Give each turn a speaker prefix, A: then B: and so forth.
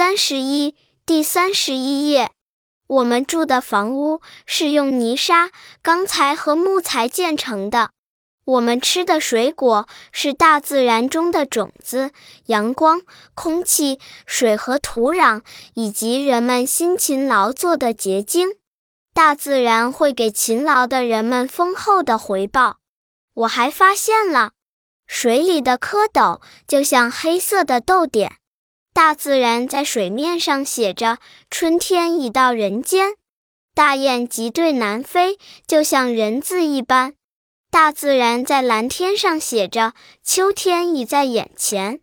A: 三十一，第三十一页。我们住的房屋是用泥沙、钢材和木材建成的。我们吃的水果是大自然中的种子、阳光、空气、水和土壤，以及人们辛勤劳作的结晶。大自然会给勤劳的人们丰厚的回报。我还发现了，水里的蝌蚪就像黑色的豆点。大自然在水面上写着“春天已到人间”，大雁急对南飞，就像人字一般。大自然在蓝天上写着“秋天已在眼前”。